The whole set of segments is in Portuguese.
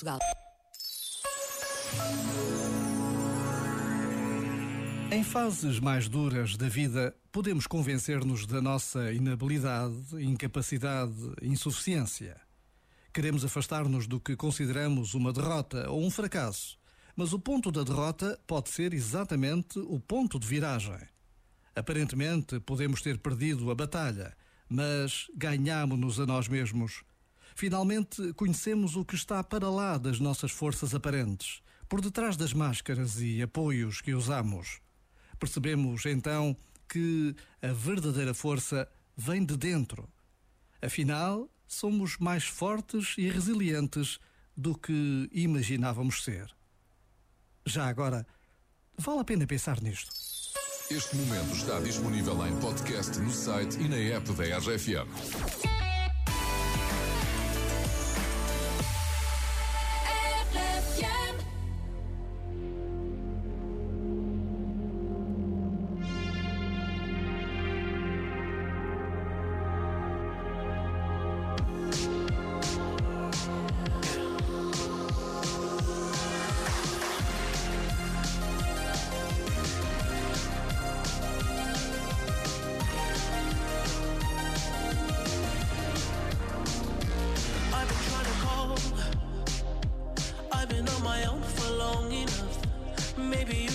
Portugal. Em fases mais duras da vida, podemos convencer-nos da nossa inabilidade, incapacidade, insuficiência. Queremos afastar-nos do que consideramos uma derrota ou um fracasso, mas o ponto da derrota pode ser exatamente o ponto de viragem. Aparentemente, podemos ter perdido a batalha, mas ganhamos-nos a nós mesmos. Finalmente, conhecemos o que está para lá das nossas forças aparentes, por detrás das máscaras e apoios que usamos. Percebemos então que a verdadeira força vem de dentro. Afinal, somos mais fortes e resilientes do que imaginávamos ser. Já agora, vale a pena pensar nisto. Este momento está disponível em podcast no site e na app da RFM.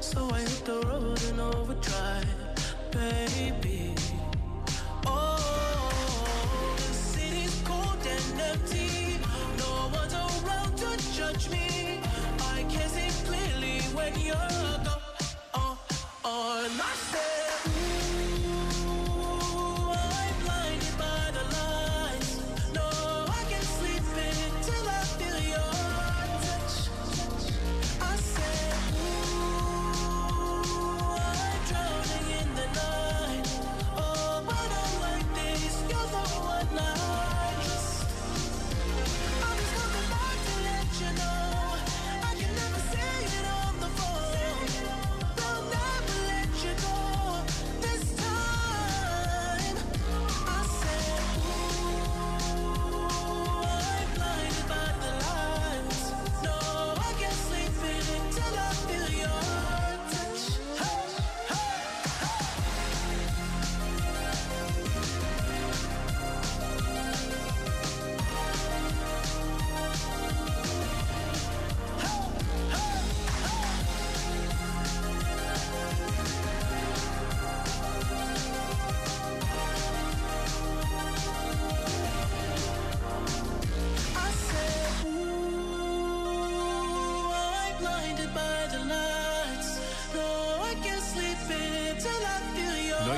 So I hit the road in overdrive, baby. When you're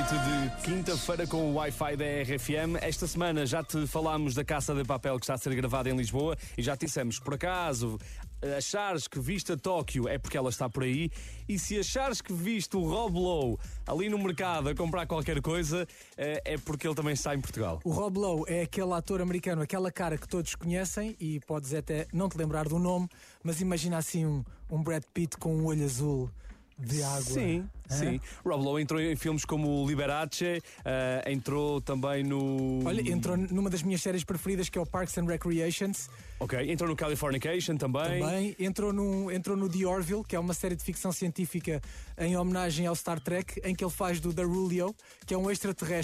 Noite de quinta-feira com o Wi-Fi da RFM. Esta semana já te falámos da Caça de Papel que está a ser gravada em Lisboa e já te dissemos, por acaso, achares que viste a Tóquio é porque ela está por aí e se achares que viste o Rob Lowe ali no mercado a comprar qualquer coisa eh, é porque ele também está em Portugal. O Rob Lowe é aquele ator americano, aquela cara que todos conhecem e podes até não te lembrar do nome, mas imagina assim um, um Brad Pitt com um olho azul de água. Sim, Hã? sim. Rob Lowe entrou em filmes como Liberace, eh, entrou também no. Olha, entrou numa das minhas séries preferidas que é o Parks and Recreations. Ok, entrou no Californication também. Também entrou no, entrou no The Orville, que é uma série de ficção científica em homenagem ao Star Trek, em que ele faz do Darulio, que é um extraterrestre